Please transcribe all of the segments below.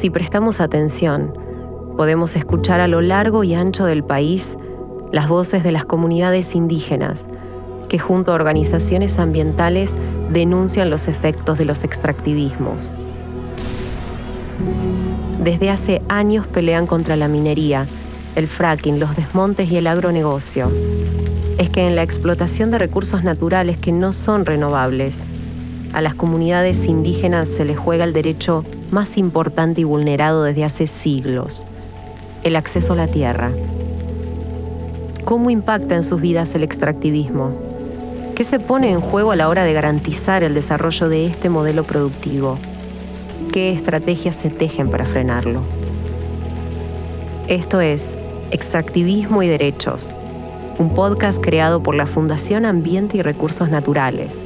Si prestamos atención, podemos escuchar a lo largo y ancho del país las voces de las comunidades indígenas, que junto a organizaciones ambientales denuncian los efectos de los extractivismos. Desde hace años pelean contra la minería, el fracking, los desmontes y el agronegocio. Es que en la explotación de recursos naturales que no son renovables, a las comunidades indígenas se les juega el derecho más importante y vulnerado desde hace siglos, el acceso a la tierra. ¿Cómo impacta en sus vidas el extractivismo? ¿Qué se pone en juego a la hora de garantizar el desarrollo de este modelo productivo? ¿Qué estrategias se tejen para frenarlo? Esto es Extractivismo y Derechos, un podcast creado por la Fundación Ambiente y Recursos Naturales.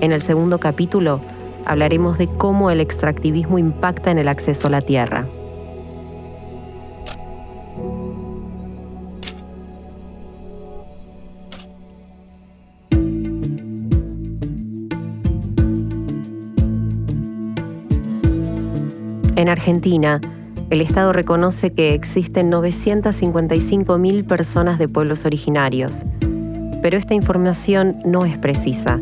En el segundo capítulo hablaremos de cómo el extractivismo impacta en el acceso a la tierra. En Argentina, el Estado reconoce que existen 955.000 personas de pueblos originarios, pero esta información no es precisa.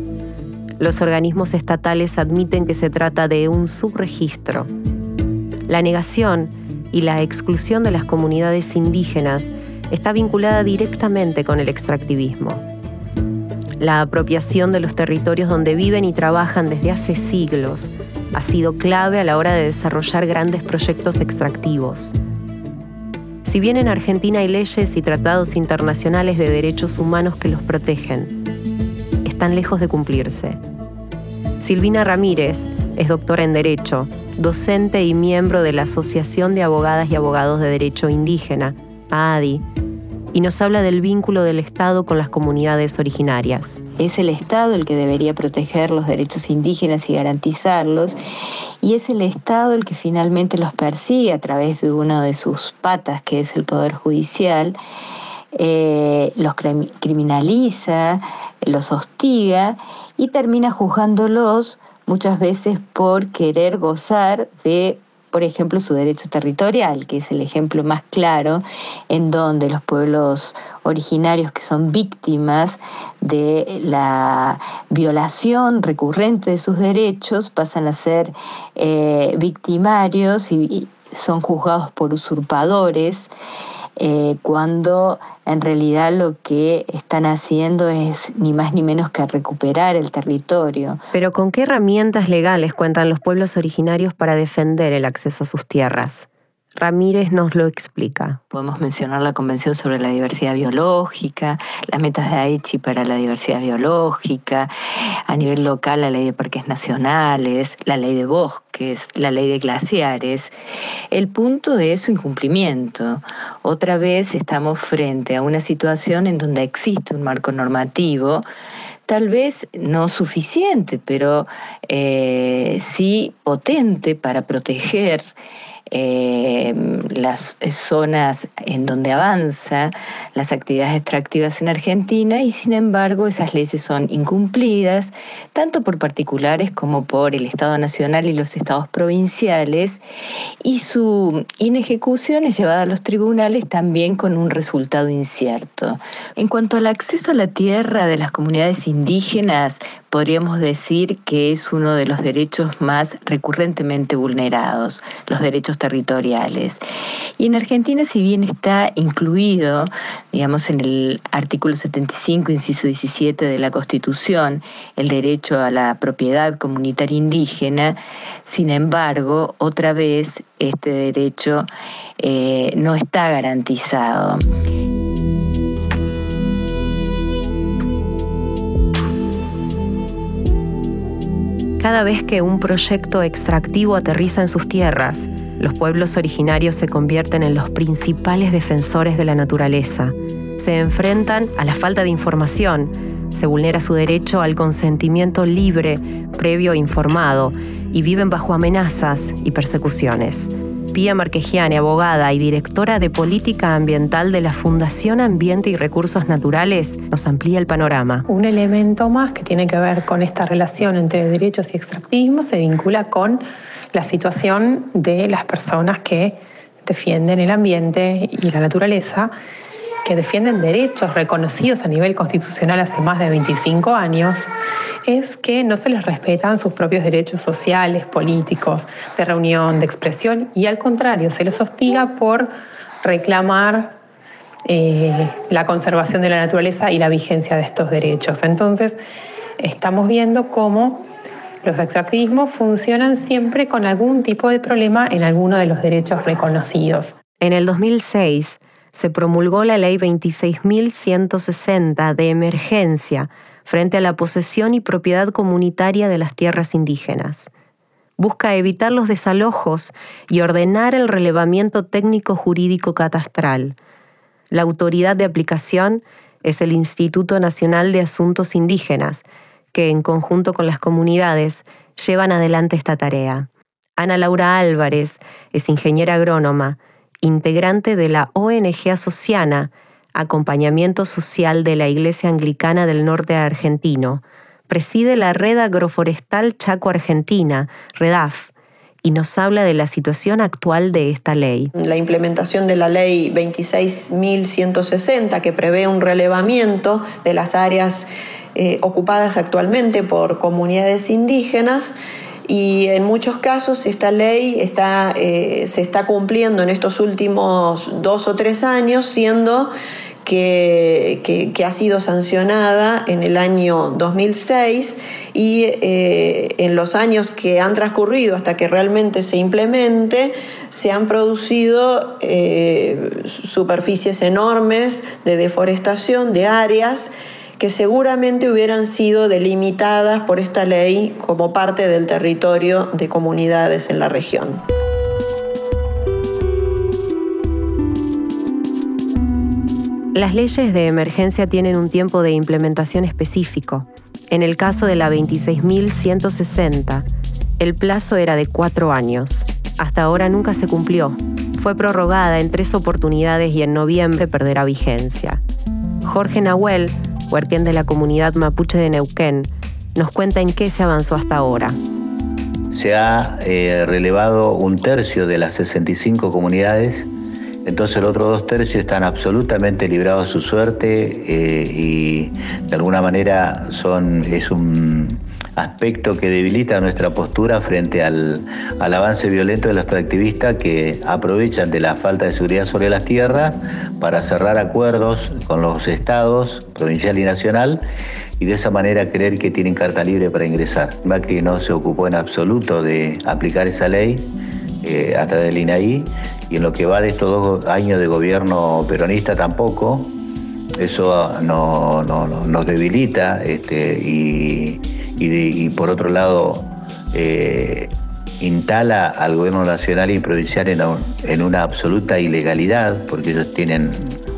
Los organismos estatales admiten que se trata de un subregistro. La negación y la exclusión de las comunidades indígenas está vinculada directamente con el extractivismo. La apropiación de los territorios donde viven y trabajan desde hace siglos ha sido clave a la hora de desarrollar grandes proyectos extractivos. Si bien en Argentina hay leyes y tratados internacionales de derechos humanos que los protegen, están lejos de cumplirse. Silvina Ramírez es doctora en Derecho, docente y miembro de la Asociación de Abogadas y Abogados de Derecho Indígena, AADI, y nos habla del vínculo del Estado con las comunidades originarias. Es el Estado el que debería proteger los derechos indígenas y garantizarlos, y es el Estado el que finalmente los persigue a través de una de sus patas, que es el Poder Judicial, eh, los criminaliza, los hostiga y termina juzgándolos muchas veces por querer gozar de por ejemplo, su derecho territorial, que es el ejemplo más claro en donde los pueblos originarios que son víctimas de la violación recurrente de sus derechos pasan a ser eh, victimarios y son juzgados por usurpadores. Eh, cuando en realidad lo que están haciendo es ni más ni menos que recuperar el territorio. Pero ¿con qué herramientas legales cuentan los pueblos originarios para defender el acceso a sus tierras? Ramírez nos lo explica. Podemos mencionar la Convención sobre la Diversidad Biológica, las metas de Aichi para la diversidad biológica, a nivel local la ley de parques nacionales, la ley de bosques, la ley de glaciares. El punto es su incumplimiento. Otra vez estamos frente a una situación en donde existe un marco normativo tal vez no suficiente, pero eh, sí potente para proteger eh, las zonas en donde avanza las actividades extractivas en Argentina y sin embargo esas leyes son incumplidas tanto por particulares como por el Estado Nacional y los estados provinciales y su inejecución es llevada a los tribunales también con un resultado incierto. En cuanto al acceso a la tierra de las comunidades indígenas, podríamos decir que es uno de los derechos más recurrentemente vulnerados, los derechos territoriales. Y en Argentina, si bien está incluido, digamos, en el artículo 75, inciso 17 de la Constitución, el derecho a la propiedad comunitaria indígena, sin embargo, otra vez este derecho eh, no está garantizado. Cada vez que un proyecto extractivo aterriza en sus tierras, los pueblos originarios se convierten en los principales defensores de la naturaleza. Se enfrentan a la falta de información, se vulnera su derecho al consentimiento libre, previo e informado, y viven bajo amenazas y persecuciones. Pía Marquegiani, abogada y directora de Política Ambiental de la Fundación Ambiente y Recursos Naturales, nos amplía el panorama. Un elemento más que tiene que ver con esta relación entre derechos y extractivismo se vincula con la situación de las personas que defienden el ambiente y la naturaleza que defienden derechos reconocidos a nivel constitucional hace más de 25 años, es que no se les respetan sus propios derechos sociales, políticos, de reunión, de expresión, y al contrario, se les hostiga por reclamar eh, la conservación de la naturaleza y la vigencia de estos derechos. Entonces, estamos viendo cómo los extractivismos funcionan siempre con algún tipo de problema en alguno de los derechos reconocidos. En el 2006, se promulgó la Ley 26.160 de emergencia frente a la posesión y propiedad comunitaria de las tierras indígenas. Busca evitar los desalojos y ordenar el relevamiento técnico jurídico catastral. La autoridad de aplicación es el Instituto Nacional de Asuntos Indígenas, que en conjunto con las comunidades llevan adelante esta tarea. Ana Laura Álvarez es ingeniera agrónoma integrante de la ONG Asociana, Acompañamiento Social de la Iglesia Anglicana del Norte Argentino. Preside la Red Agroforestal Chaco Argentina, REDAF, y nos habla de la situación actual de esta ley. La implementación de la ley 26.160, que prevé un relevamiento de las áreas eh, ocupadas actualmente por comunidades indígenas, y en muchos casos esta ley está, eh, se está cumpliendo en estos últimos dos o tres años, siendo que, ha sido sancionada en el año 2006 y eh, en los años que han transcurrido hasta que realmente se implemente, se han producido eh, superficies enormes de deforestación de áreas que seguramente hubieran sido delimitadas por esta ley como parte del territorio de comunidades en la región. Las leyes de emergencia tienen un tiempo de implementación específico. En el caso de la 26.160, el plazo era de cuatro años. Hasta ahora nunca se cumplió. Fue prorrogada en tres oportunidades y en noviembre perderá vigencia. Jorge Nahuel huerquén de la comunidad mapuche de Neuquén, nos cuenta en qué se avanzó hasta ahora. Se ha eh, relevado un tercio de las 65 comunidades, entonces los otros dos tercios están absolutamente librados a su suerte eh, y de alguna manera son, es un aspecto que debilita nuestra postura frente al, avance violento de los extractivistas que aprovechan de la falta de seguridad sobre las tierras para cerrar acuerdos con los estados, provincial y nacional, y de esa manera creer que tienen carta libre para ingresar. Macri no se ocupó en absoluto de aplicar esa ley eh, a través del INAI, y en lo que va de estos dos años de gobierno peronista tampoco, eso no, nos debilita este, y y, por otro lado eh, instala al gobierno nacional y provincial en, una absoluta ilegalidad, porque ellos tienen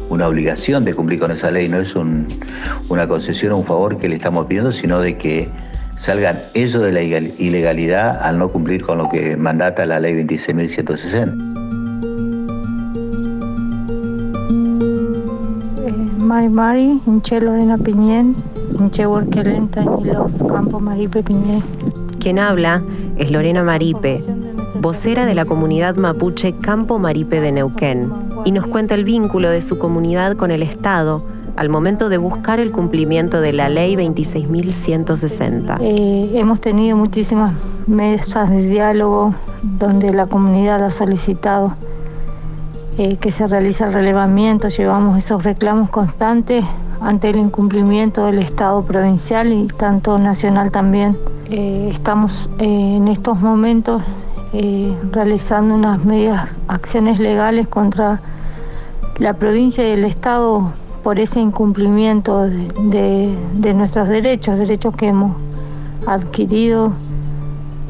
una obligación de cumplir con esa ley, no es una concesión o un favor que le estamos pidiendo, sino de que salgan ellos de la ilegalidad al no cumplir con lo que mandata la ley 26.160. Mari Mari, Inche Lorena Piñén, quien habla es Lorena Maripe, vocera de la comunidad mapuche Campo Maripe de Neuquén, y nos cuenta el vínculo de su comunidad con el Estado al momento de buscar el cumplimiento de la ley 26.160. Eh, hemos tenido muchísimas mesas de diálogo donde la comunidad ha solicitado eh, que se realice el relevamiento, llevamos esos reclamos constantes ante el incumplimiento del Estado provincial y tanto nacional también. Eh, estamos eh, en estos momentos eh, realizando unas medidas, acciones legales contra la provincia y el Estado por ese incumplimiento de, nuestros derechos, derechos que hemos adquirido,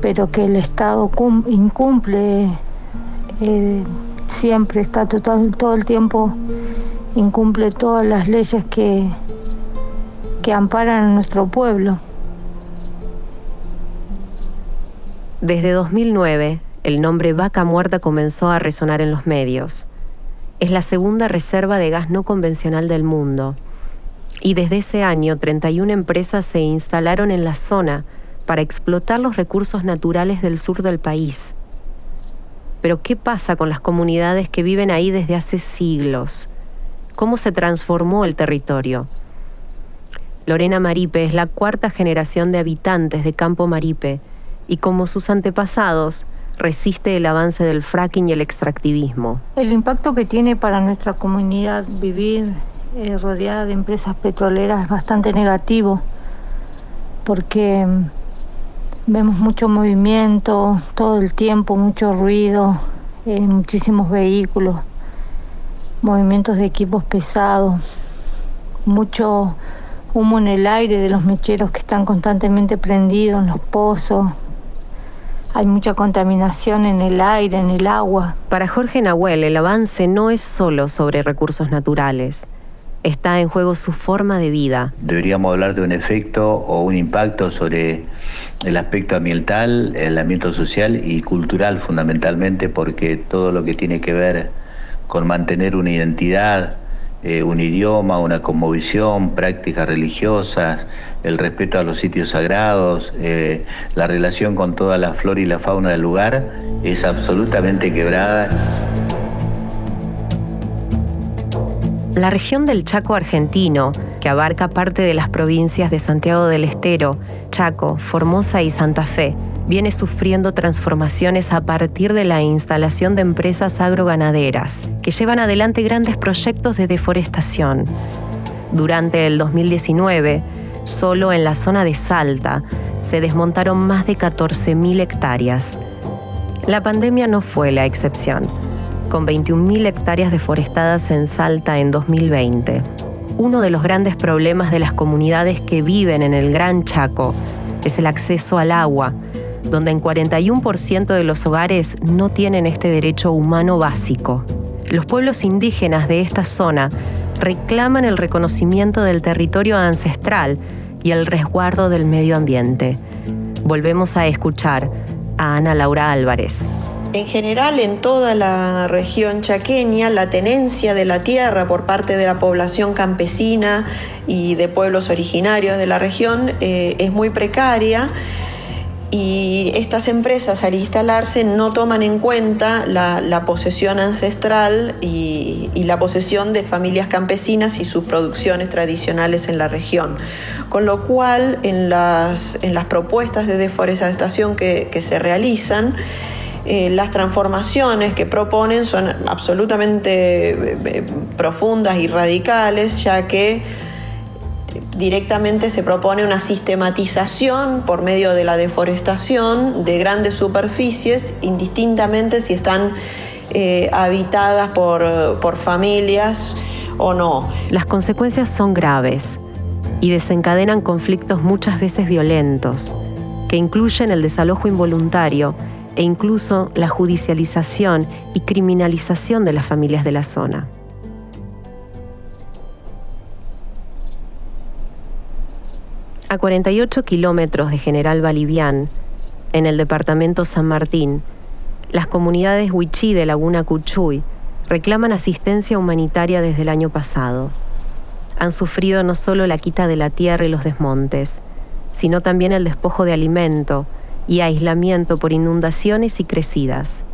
pero que el Estado incumple siempre, está todo el tiempo incumple todas las leyes que, que amparan a nuestro pueblo. Desde 2009, el nombre Vaca Muerta comenzó a resonar en los medios. Es la segunda reserva de gas no convencional del mundo. Y desde ese año, 31 empresas se instalaron en la zona para explotar los recursos naturales del sur del país. Pero ¿qué pasa con las comunidades que viven ahí desde hace siglos? ¿Cómo se transformó el territorio? Lorena Maripe es la cuarta generación de habitantes de Campo Maripe y como sus antepasados, resiste el avance del fracking y el extractivismo. El impacto que tiene para nuestra comunidad vivir eh, rodeada de empresas petroleras es bastante negativo porque mm, vemos mucho movimiento todo el tiempo, mucho ruido, eh, muchísimos vehículos, movimientos de equipos pesados, mucho humo en el aire de los mecheros que están constantemente prendidos en los pozos, hay mucha contaminación en el aire, en el agua. Para Jorge Nahuel, el avance no es solo sobre recursos naturales. Está en juego su forma de vida. Deberíamos hablar de un efecto o un impacto sobre el aspecto ambiental, el ambiente social y cultural fundamentalmente, porque todo lo que tiene que ver con mantener una identidad, eh, un idioma, una conmovisión, prácticas religiosas, el respeto a los sitios sagrados, eh, la relación con toda la flora y la fauna del lugar es absolutamente quebrada. La región del Chaco argentino, que abarca parte de las provincias de Santiago del Estero, Chaco, Formosa y Santa Fe, viene sufriendo transformaciones a partir de la instalación de empresas agroganaderas, que llevan adelante grandes proyectos de deforestación. Durante el 2019, solo en la zona de Salta, se desmontaron más de 14.000 hectáreas. La pandemia no fue la excepción, con 21.000 hectáreas deforestadas en Salta en 2020. Uno de los grandes problemas de las comunidades que viven en el Gran Chaco es el acceso al agua, donde en 41% de los hogares no tienen este derecho humano básico. Los pueblos indígenas de esta zona reclaman el reconocimiento del territorio ancestral y el resguardo del medio ambiente. Volvemos a escuchar a Ana Laura Álvarez. En general, en toda la región chaqueña, la tenencia de la tierra por parte de la población campesina y de pueblos originarios de la región eh, es muy precaria y estas empresas al instalarse no toman en cuenta la, posesión ancestral y, la posesión de familias campesinas y sus producciones tradicionales en la región. Con lo cual, en las, propuestas de deforestación que, se realizan, eh, las transformaciones que proponen son absolutamente eh, eh, profundas y radicales, ya que directamente se propone una sistematización por medio de la deforestación de grandes superficies, indistintamente si están eh, habitadas por, por familias o no. Las consecuencias son graves y desencadenan conflictos muchas veces violentos, que incluyen el desalojo involuntario e incluso la judicialización y criminalización de las familias de la zona. A 48 kilómetros de General Balivián, en el departamento San Martín, las comunidades Huichí de Laguna Cuchuy reclaman asistencia humanitaria desde el año pasado. Han sufrido no solo la quita de la tierra y los desmontes, sino también el despojo de alimento y aislamiento por inundaciones y crecidas.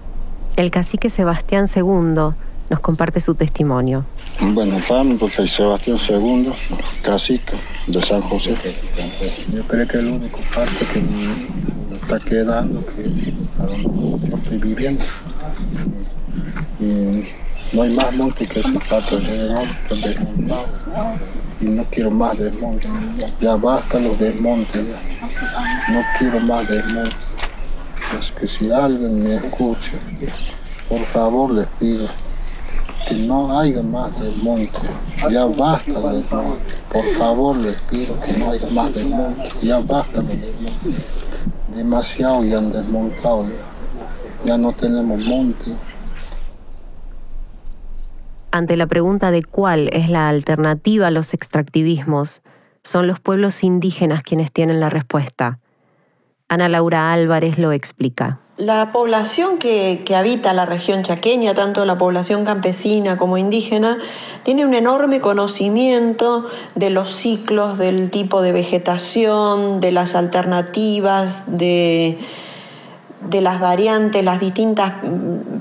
El cacique Sebastián II nos comparte su testimonio. Bueno, también porque hay Sebastián II, cacique de San José. Yo creo que es el único parte que me está quedando, que yo estoy viviendo. Y no hay más monte que ese desmontado. Y no quiero más desmonte. Ya basta los desmontes. Ya. No quiero más desmonte. Es que si alguien me escucha, por favor les pido no haya más desmonte. Ya basta de desmonte. Por favor les pido que no haya más desmonte. Ya basta de desmonte. Demasiado ya han desmontado. Ya, no tenemos monte. Ante la pregunta de cuál es la alternativa a los extractivismos, son los pueblos indígenas quienes tienen la respuesta. Ana Laura Álvarez lo explica. La población que, habita la región chaqueña, tanto la población campesina como indígena, tiene un enorme conocimiento de los ciclos, del tipo de vegetación, de las alternativas, de, de las variantes, las distintas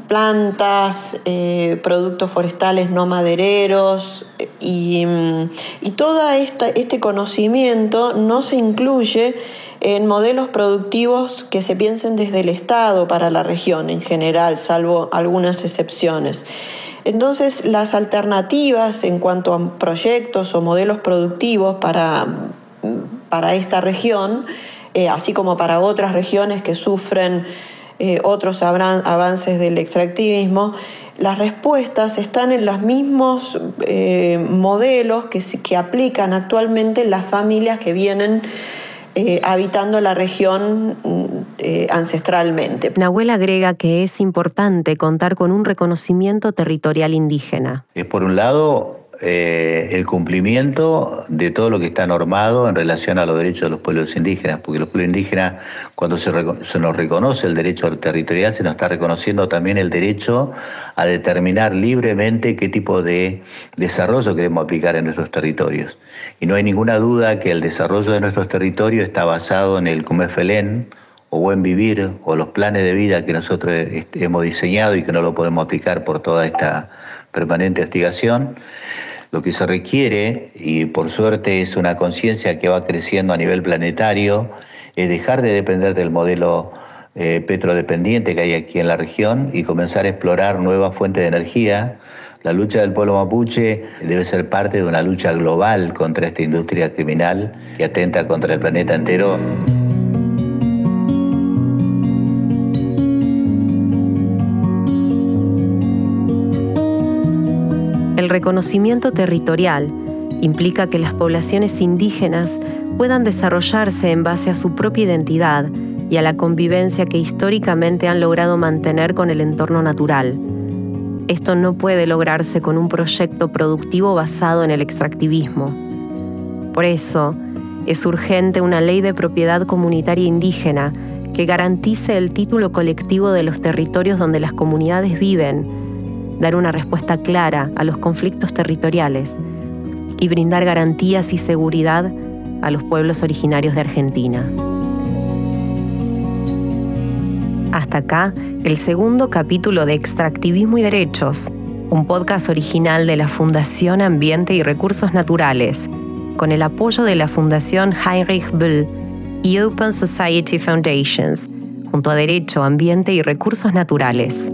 plantas, eh, productos forestales no madereros y, y todo este conocimiento no se incluye en modelos productivos que se piensen desde el Estado para la región en general, salvo algunas excepciones. Entonces, las alternativas en cuanto a proyectos o modelos productivos para, para esta región, eh, así como para otras regiones que sufren eh, otros avances del extractivismo, las respuestas están en los mismos eh, modelos que, que aplican actualmente las familias que vienen eh, habitando la región eh, ancestralmente. Nahuel agrega que es importante contar con un reconocimiento territorial indígena. Es por un lado eh, el cumplimiento de todo lo que está normado en relación a los derechos de los pueblos indígenas, porque los pueblos indígenas, cuando se, nos reconoce el derecho territorial, se nos está reconociendo también el derecho a determinar libremente qué tipo de desarrollo queremos aplicar en nuestros territorios. Y no hay ninguna duda que el desarrollo de nuestros territorios está basado en el Cumefelén, o buen vivir o los planes de vida que nosotros este, hemos diseñado y que no lo podemos aplicar por toda esta permanente hostigación. Lo que se requiere, y por suerte es una conciencia que va creciendo a nivel planetario, es dejar de depender del modelo eh, petrodependiente que hay aquí en la región y comenzar a explorar nuevas fuentes de energía. La lucha del pueblo mapuche debe ser parte de una lucha global contra esta industria criminal que atenta contra el planeta entero. El reconocimiento territorial implica que las poblaciones indígenas puedan desarrollarse en base a su propia identidad y a la convivencia que históricamente han logrado mantener con el entorno natural. Esto no puede lograrse con un proyecto productivo basado en el extractivismo. Por eso, es urgente una ley de propiedad comunitaria indígena que garantice el título colectivo de los territorios donde las comunidades viven dar una respuesta clara a los conflictos territoriales y brindar garantías y seguridad a los pueblos originarios de Argentina. Hasta acá el segundo capítulo de Extractivismo y Derechos, un podcast original de la Fundación Ambiente y Recursos Naturales, con el apoyo de la Fundación Heinrich Böll y Open Society Foundations, junto a Derecho, Ambiente y Recursos Naturales.